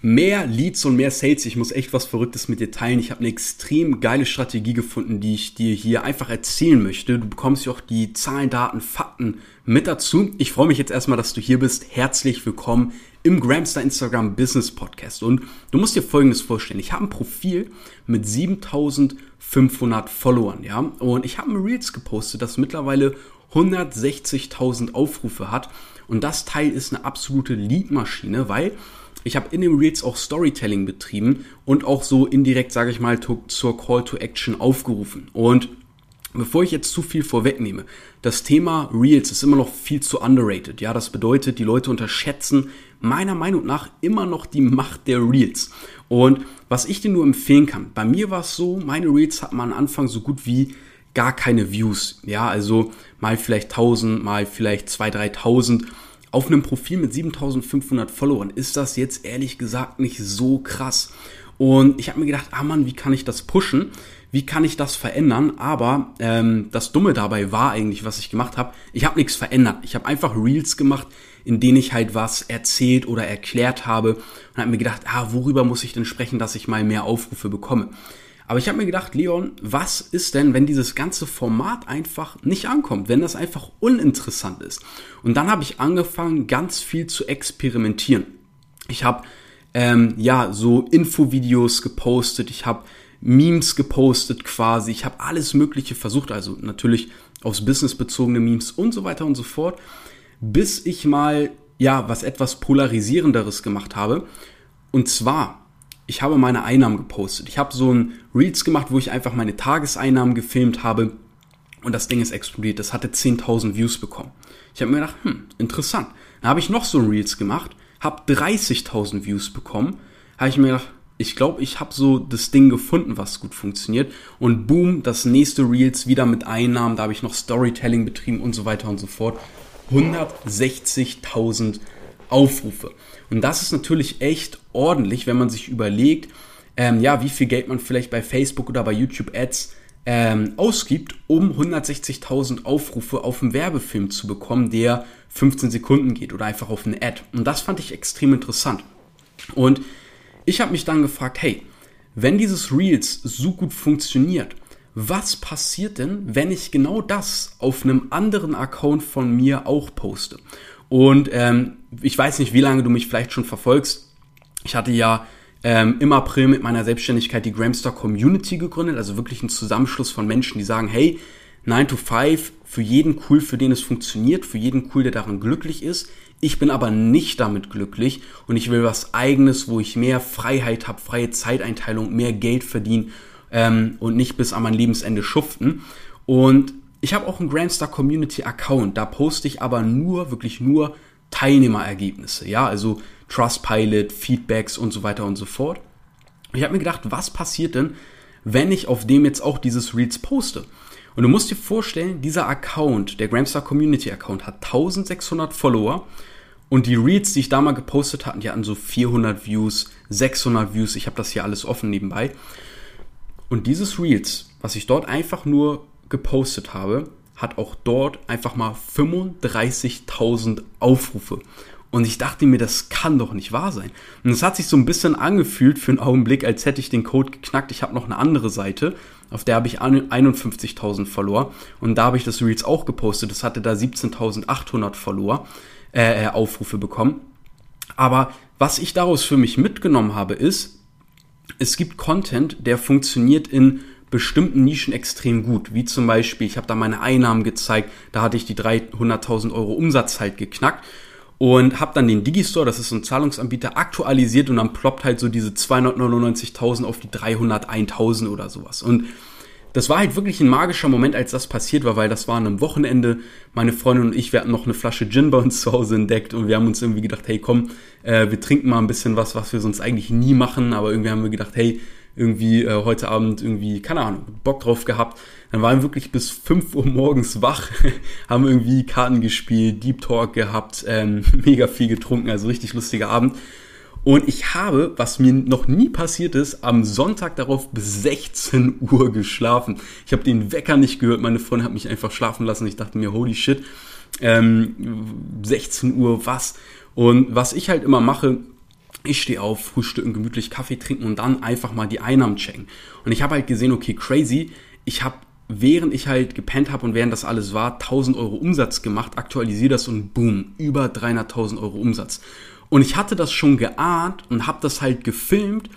Mehr Leads und mehr Sales. Ich muss echt was Verrücktes mit dir teilen. Ich habe eine extrem geile Strategie gefunden, die ich dir hier einfach erzählen möchte. Du bekommst ja auch die Zahlen, Daten, Fakten mit dazu. Ich freue mich jetzt erstmal, dass du hier bist. Herzlich willkommen im Gramstar Instagram Business Podcast. Und du musst dir Folgendes vorstellen. Ich habe ein Profil mit 7500 Followern, ja. Und ich habe ein Reels gepostet, das mittlerweile 160.000 Aufrufe hat. Und das Teil ist eine absolute Leadmaschine, weil ich habe in den Reels auch Storytelling betrieben und auch so indirekt, sage ich mal, zur Call to Action aufgerufen. Und bevor ich jetzt zu viel vorwegnehme, das Thema Reels ist immer noch viel zu underrated. Ja, das bedeutet, die Leute unterschätzen meiner Meinung nach immer noch die Macht der Reels. Und was ich dir nur empfehlen kann, bei mir war es so, meine Reels hatten am Anfang so gut wie gar keine Views. Ja, also mal vielleicht 1000, mal vielleicht 2.000, 3.000 auf einem Profil mit 7500 Followern ist das jetzt ehrlich gesagt nicht so krass. Und ich habe mir gedacht, ah Mann, wie kann ich das pushen? Wie kann ich das verändern? Aber ähm, das Dumme dabei war eigentlich, was ich gemacht habe. Ich habe nichts verändert. Ich habe einfach Reels gemacht, in denen ich halt was erzählt oder erklärt habe und habe mir gedacht, ah, worüber muss ich denn sprechen, dass ich mal mehr Aufrufe bekomme? Aber ich habe mir gedacht, Leon, was ist denn, wenn dieses ganze Format einfach nicht ankommt, wenn das einfach uninteressant ist? Und dann habe ich angefangen, ganz viel zu experimentieren. Ich habe ähm, ja so Infovideos gepostet, ich habe Memes gepostet quasi, ich habe alles Mögliche versucht, also natürlich aufs Business bezogene Memes und so weiter und so fort, bis ich mal ja was etwas polarisierenderes gemacht habe. Und zwar ich habe meine Einnahmen gepostet. Ich habe so ein Reels gemacht, wo ich einfach meine Tageseinnahmen gefilmt habe und das Ding ist explodiert. Das hatte 10.000 Views bekommen. Ich habe mir gedacht, hm, interessant. Dann habe ich noch so ein Reels gemacht, habe 30.000 Views bekommen. Habe ich mir gedacht, ich glaube, ich habe so das Ding gefunden, was gut funktioniert. Und boom, das nächste Reels wieder mit Einnahmen. Da habe ich noch Storytelling betrieben und so weiter und so fort. 160.000 Aufrufe. Und das ist natürlich echt ordentlich, wenn man sich überlegt, ähm, ja, wie viel Geld man vielleicht bei Facebook oder bei YouTube Ads ähm, ausgibt, um 160.000 Aufrufe auf einen Werbefilm zu bekommen, der 15 Sekunden geht oder einfach auf eine Ad. Und das fand ich extrem interessant. Und ich habe mich dann gefragt, hey, wenn dieses Reels so gut funktioniert, was passiert denn, wenn ich genau das auf einem anderen Account von mir auch poste? Und ähm, ich weiß nicht, wie lange du mich vielleicht schon verfolgst. Ich hatte ja ähm, im April mit meiner Selbstständigkeit die Gramstar Community gegründet, also wirklich ein Zusammenschluss von Menschen, die sagen, hey, 9 to 5, für jeden cool, für den es funktioniert, für jeden cool, der daran glücklich ist. Ich bin aber nicht damit glücklich und ich will was eigenes, wo ich mehr Freiheit habe, freie Zeiteinteilung, mehr Geld verdienen ähm, und nicht bis an mein Lebensende schuften. Und ich habe auch einen Grandstar Community Account, da poste ich aber nur, wirklich nur Teilnehmerergebnisse, ja, also Trustpilot, Feedbacks und so weiter und so fort. Ich habe mir gedacht, was passiert denn, wenn ich auf dem jetzt auch dieses Reels poste? Und du musst dir vorstellen, dieser Account, der Gramstar Community Account, hat 1600 Follower und die Reels, die ich da mal gepostet hatte, die hatten so 400 Views, 600 Views. Ich habe das hier alles offen nebenbei. Und dieses Reels, was ich dort einfach nur gepostet habe, hat auch dort einfach mal 35.000 Aufrufe. Und ich dachte mir, das kann doch nicht wahr sein. Und es hat sich so ein bisschen angefühlt für einen Augenblick, als hätte ich den Code geknackt. Ich habe noch eine andere Seite, auf der habe ich 51.000 Follower. Und da habe ich das Reels auch gepostet. Das hatte da 17.800 Follower, äh, äh, Aufrufe bekommen. Aber was ich daraus für mich mitgenommen habe, ist, es gibt Content, der funktioniert in bestimmten Nischen extrem gut, wie zum Beispiel, ich habe da meine Einnahmen gezeigt, da hatte ich die 300.000 Euro Umsatz halt geknackt und habe dann den Digistore, das ist so ein Zahlungsanbieter, aktualisiert und dann ploppt halt so diese 299.000 auf die 301.000 oder sowas. Und das war halt wirklich ein magischer Moment, als das passiert war, weil das war an einem Wochenende. Meine Freundin und ich, wir hatten noch eine Flasche Gin bei uns zu Hause entdeckt und wir haben uns irgendwie gedacht, hey komm, äh, wir trinken mal ein bisschen was, was wir sonst eigentlich nie machen, aber irgendwie haben wir gedacht, hey, irgendwie äh, heute Abend irgendwie, keine Ahnung, Bock drauf gehabt. Dann waren wir wirklich bis 5 Uhr morgens wach, haben irgendwie Karten gespielt, Deep Talk gehabt, ähm, mega viel getrunken, also richtig lustiger Abend. Und ich habe, was mir noch nie passiert ist, am Sonntag darauf bis 16 Uhr geschlafen. Ich habe den Wecker nicht gehört, meine Freundin hat mich einfach schlafen lassen. Ich dachte mir, holy shit, ähm, 16 Uhr, was? Und was ich halt immer mache, Ich stehe auf, frühstücken, gemütlich Kaffee trinken und dann einfach mal die Einnahmen checken. Und ich habe halt gesehen, okay, crazy, ich habe während ich halt gepennt habe und während das alles war, 1000 Euro Umsatz gemacht, aktualisiere das und boom, über 300.000 Euro Umsatz. Und ich hatte das schon geahnt und habe das halt gefilmt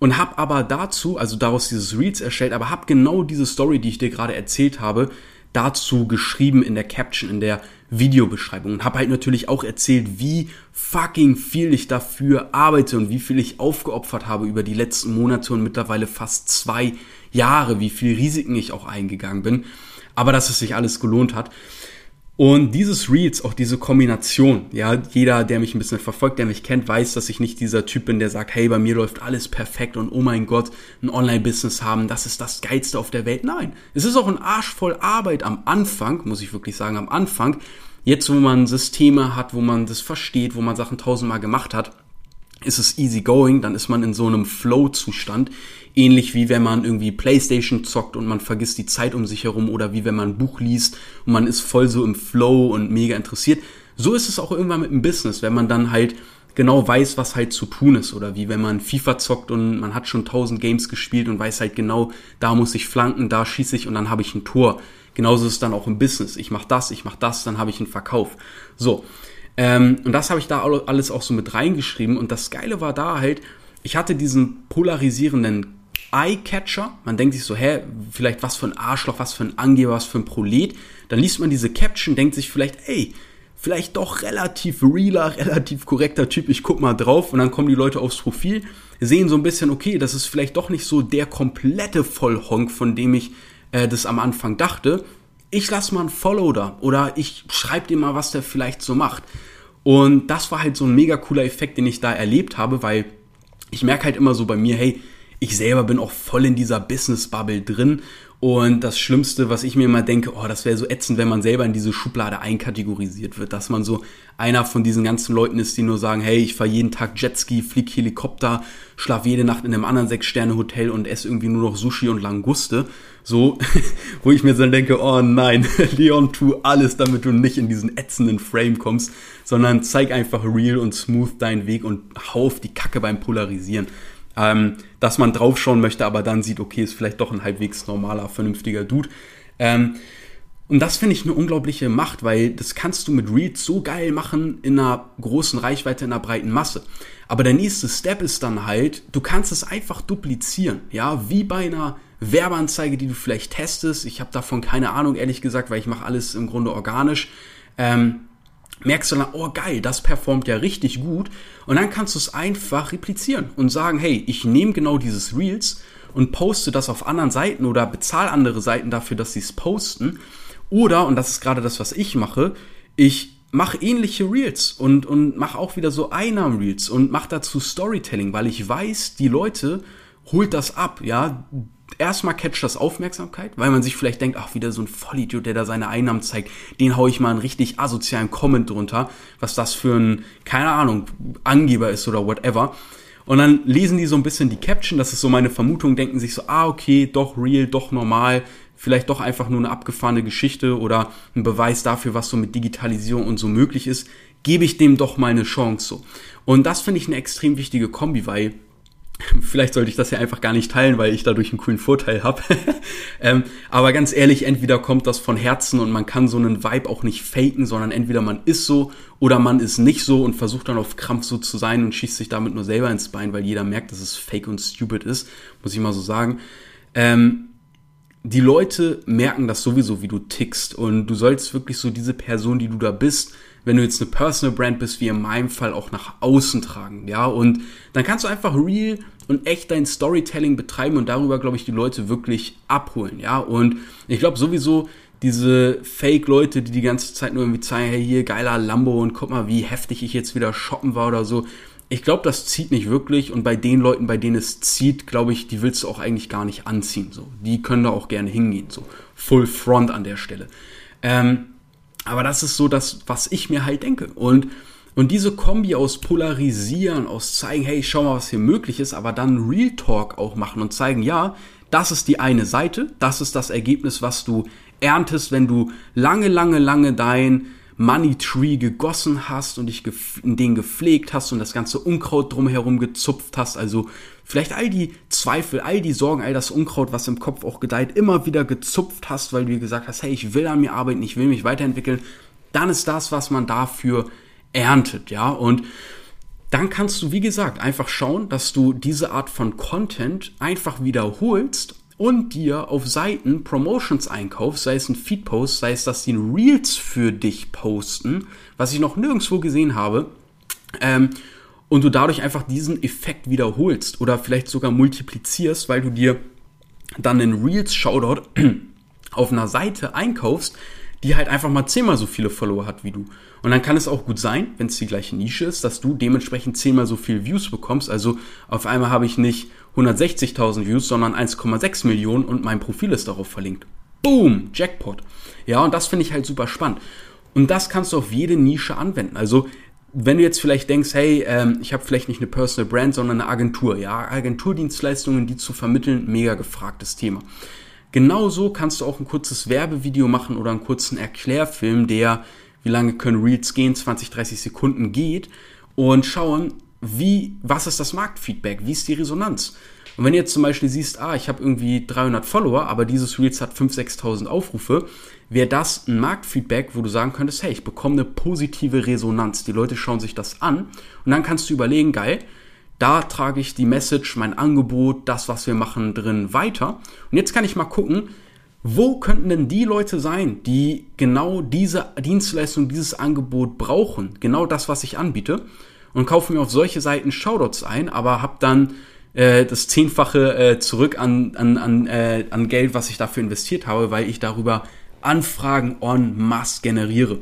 und habe aber dazu, also daraus dieses Reels erstellt, aber habe genau diese Story, die ich dir gerade erzählt habe, dazu geschrieben in der Caption, in der Videobeschreibung und habe halt natürlich auch erzählt, wie fucking viel ich dafür arbeite und wie viel ich aufgeopfert habe über die letzten Monate und mittlerweile fast zwei Jahre, wie viel Risiken ich auch eingegangen bin, aber dass es sich alles gelohnt hat. Und dieses Reels, auch diese Kombination, ja, jeder, der mich ein bisschen verfolgt, der mich kennt, weiß, dass ich nicht dieser Typ bin, der sagt, hey, bei mir läuft alles perfekt und oh mein Gott, ein Online-Business haben, das ist das Geilste auf der Welt. Nein, es ist auch ein Arsch voll Arbeit am Anfang, muss ich wirklich sagen, am Anfang. Jetzt, wo man Systeme hat, wo man das versteht, wo man Sachen tausendmal gemacht hat, ist es easy going, dann ist man in so einem Flow-Zustand, Ähnlich wie wenn man irgendwie Playstation zockt und man vergisst die Zeit um sich herum oder wie wenn man ein Buch liest und man ist voll so im Flow und mega interessiert. So ist es auch irgendwann mit dem Business, wenn man dann halt genau weiß, was halt zu tun ist. Oder wie wenn man FIFA zockt und man hat schon tausend Games gespielt und weiß halt genau, da muss ich flanken, da schieße ich und dann habe ich ein Tor. Genauso ist es dann auch im Business. Ich mache das, ich mache das, dann habe ich einen Verkauf. So. Ähm, und das habe ich da alles auch so mit reingeschrieben. Und das Geile war da halt, ich hatte diesen polarisierenden Eye-Catcher. Man denkt sich so, hä, vielleicht was für ein Arschloch, was für ein Angeber, was für ein Prolet. Dann liest man diese Caption, denkt sich vielleicht, ey, vielleicht doch relativ realer, relativ korrekter Typ, ich guck mal drauf und dann kommen die Leute aufs Profil, sehen so ein bisschen, okay, das ist vielleicht doch nicht so der komplette Vollhonk, von dem ich äh, das am Anfang dachte. Ich lass mal ein Follow da oder ich schreib dir mal, was der vielleicht so macht. Und das war halt so ein mega cooler Effekt, den ich da erlebt habe, weil ich merke halt immer so bei mir, hey, ich selber bin auch voll in dieser Business-Bubble drin. Und das Schlimmste, was ich mir immer denke, oh, das wäre so ätzend, wenn man selber in diese Schublade einkategorisiert wird, dass man so einer von diesen ganzen Leuten ist, die nur sagen, hey, ich fahre jeden Tag Jetski, flieg Helikopter, schlaf jede Nacht in einem anderen Sechs-Sterne-Hotel und esse irgendwie nur noch Sushi und Languste. So, wo ich mir dann denke, oh nein, Leon, tu alles, damit du nicht in diesen ätzenden Frame kommst, sondern zeig einfach real und smooth deinen Weg und hau auf die Kacke beim Polarisieren ähm, dass man draufschauen möchte, aber dann sieht, okay, ist vielleicht doch ein halbwegs normaler, vernünftiger Dude. Ähm, und das finde ich eine unglaubliche Macht, weil das kannst du mit Reels so geil machen in einer großen Reichweite, in einer breiten Masse. Aber der nächste Step ist dann halt, du kannst es einfach duplizieren, ja, wie bei einer Werbeanzeige, die du vielleicht testest. Ich habe davon keine Ahnung, ehrlich gesagt, weil ich mache alles im Grunde organisch. Ähm, merkst du dann, oh geil, das performt ja richtig gut. Und dann kannst du es einfach replizieren und sagen, hey, ich nehme genau dieses Reels und poste das auf anderen Seiten oder bezahle andere Seiten dafür, dass sie es posten. Oder, und das ist gerade das, was ich mache, ich mache ähnliche Reels und, und mache auch wieder so Einnahmen-Reels und mache dazu Storytelling, weil ich weiß, die Leute holt das ab, ja erstmal catcht das Aufmerksamkeit, weil man sich vielleicht denkt, ach, wieder so ein Vollidiot, der da seine Einnahmen zeigt, den hau ich mal einen richtig asozialen Comment drunter, was das für ein, keine Ahnung, Angeber ist oder whatever. Und dann lesen die so ein bisschen die Caption, das ist so meine Vermutung, denken sich so, ah, okay, doch real, doch normal, vielleicht doch einfach nur eine abgefahrene Geschichte oder ein Beweis dafür, was so mit Digitalisierung und so möglich ist, gebe ich dem doch mal eine Chance so. Und das finde ich eine extrem wichtige Kombi, weil Vielleicht sollte ich das ja einfach gar nicht teilen, weil ich dadurch einen coolen Vorteil habe. ähm, aber ganz ehrlich, entweder kommt das von Herzen und man kann so einen Vibe auch nicht faken, sondern entweder man ist so oder man ist nicht so und versucht dann auf Krampf so zu sein und schießt sich damit nur selber ins Bein, weil jeder merkt, dass es fake und stupid ist, muss ich mal so sagen. Ähm, die Leute merken das sowieso, wie du tickst und du sollst wirklich so diese Person, die du da bist, wenn du jetzt eine Personal Brand bist, wie in meinem Fall auch nach außen tragen, ja, und dann kannst du einfach real und echt dein Storytelling betreiben und darüber, glaube ich, die Leute wirklich abholen, ja, und ich glaube sowieso, diese Fake-Leute, die die ganze Zeit nur irgendwie zeigen, hey, hier, geiler Lambo und guck mal, wie heftig ich jetzt wieder shoppen war oder so. Ich glaube, das zieht nicht wirklich und bei den Leuten, bei denen es zieht, glaube ich, die willst du auch eigentlich gar nicht anziehen, so. Die können da auch gerne hingehen, so. Full Front an der Stelle. Ähm, aber das ist so das, was ich mir halt denke. Und, und diese Kombi aus Polarisieren, aus zeigen, hey, schau mal, was hier möglich ist, aber dann Real Talk auch machen und zeigen, ja, das ist die eine Seite, das ist das Ergebnis, was du erntest, wenn du lange, lange, lange dein Money Tree gegossen hast und dich in den gepflegt hast und das ganze Unkraut drumherum gezupft hast, also vielleicht all die Zweifel, all die Sorgen, all das Unkraut, was im Kopf auch gedeiht, immer wieder gezupft hast, weil du gesagt hast, hey, ich will an mir arbeiten, ich will mich weiterentwickeln, dann ist das, was man dafür erntet, ja, und dann kannst du, wie gesagt, einfach schauen, dass du diese Art von Content einfach wiederholst und dir auf Seiten Promotions einkaufst, sei es ein Feed-Post, sei es, dass die Reels für dich posten, was ich noch nirgendwo gesehen habe, ähm, und du dadurch einfach diesen Effekt wiederholst oder vielleicht sogar multiplizierst, weil du dir dann einen Reels-Shoutout auf einer Seite einkaufst, die halt einfach mal zehnmal so viele Follower hat wie du. Und dann kann es auch gut sein, wenn es die gleiche Nische ist, dass du dementsprechend zehnmal so viel Views bekommst. Also auf einmal habe ich nicht 160.000 Views, sondern 1,6 Millionen und mein Profil ist darauf verlinkt. Boom, Jackpot. Ja, und das finde ich halt super spannend. Und das kannst du auf jede Nische anwenden. Also wenn du jetzt vielleicht denkst, hey, ähm, ich habe vielleicht nicht eine Personal Brand, sondern eine Agentur. Ja, Agenturdienstleistungen, die zu vermitteln, mega gefragtes Thema. Genauso kannst du auch ein kurzes Werbevideo machen oder einen kurzen Erklärfilm, der, wie lange können Reels gehen, 20, 30 Sekunden geht und schauen, wie, was ist das Marktfeedback, wie ist die Resonanz. Und wenn du jetzt zum Beispiel siehst, ah, ich habe irgendwie 300 Follower, aber dieses Reels hat 5.000, 6.000 Aufrufe, wäre das ein Marktfeedback, wo du sagen könntest, hey, ich bekomme eine positive Resonanz. Die Leute schauen sich das an und dann kannst du überlegen, geil, da trage ich die Message, mein Angebot, das, was wir machen, drin weiter. Und jetzt kann ich mal gucken, wo könnten denn die Leute sein, die genau diese Dienstleistung, dieses Angebot brauchen? Genau das, was ich anbiete. Und kaufe mir auf solche Seiten Shoutouts ein, aber habe dann äh, das Zehnfache äh, zurück an, an, an, äh, an Geld, was ich dafür investiert habe, weil ich darüber Anfragen en masse generiere.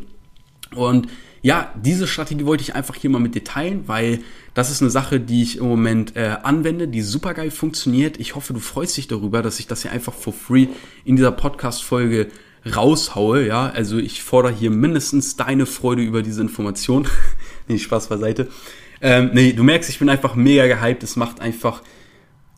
Und ja, diese Strategie wollte ich einfach hier mal mit dir teilen, weil das ist eine Sache, die ich im Moment äh, anwende, die super geil funktioniert. Ich hoffe, du freust dich darüber, dass ich das hier einfach for free in dieser Podcast-Folge raushaue. Ja, also ich fordere hier mindestens deine Freude über diese Information. nee, Spaß beiseite. Ähm, nee, du merkst, ich bin einfach mega gehypt. Es macht einfach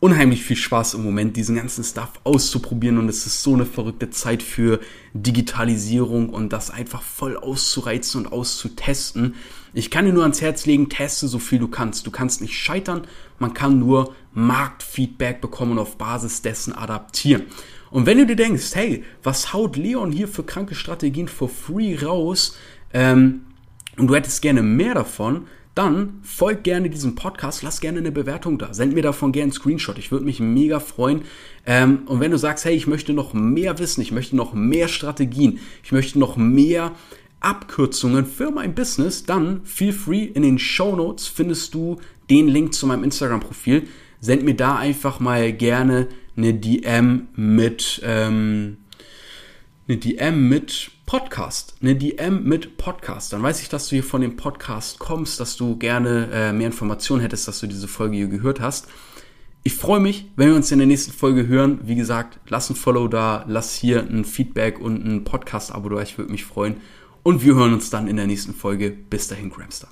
unheimlich viel Spaß im Moment, diesen ganzen Stuff auszuprobieren und es ist so eine verrückte Zeit für Digitalisierung und das einfach voll auszureizen und auszutesten. Ich kann dir nur ans Herz legen, teste so viel du kannst. Du kannst nicht scheitern, man kann nur Marktfeedback bekommen und auf Basis dessen adaptieren. Und wenn du dir denkst, hey, was haut Leon hier für kranke Strategien for free raus ähm, und du hättest gerne mehr davon, dann folg gerne diesem Podcast, lass gerne eine Bewertung da, send mir davon gerne einen Screenshot. Ich würde mich mega freuen. Ähm, und wenn du sagst, hey, ich möchte noch mehr wissen, ich möchte noch mehr Strategien, ich möchte noch mehr Abkürzungen für mein Business, dann feel free. In den Show Notes findest du den Link zu meinem Instagram-Profil. Send mir da einfach mal gerne eine DM mit ähm, eine DM mit Podcast, eine DM mit Podcast. Dann weiß ich, dass du hier von dem Podcast kommst, dass du gerne äh, mehr Informationen hättest, dass du diese Folge hier gehört hast. Ich freue mich, wenn wir uns in der nächsten Folge hören. Wie gesagt, lass ein Follow da, lass hier ein Feedback und ein Podcast-Abo da. Ich würde mich freuen. Und wir hören uns dann in der nächsten Folge. Bis dahin, Gramster.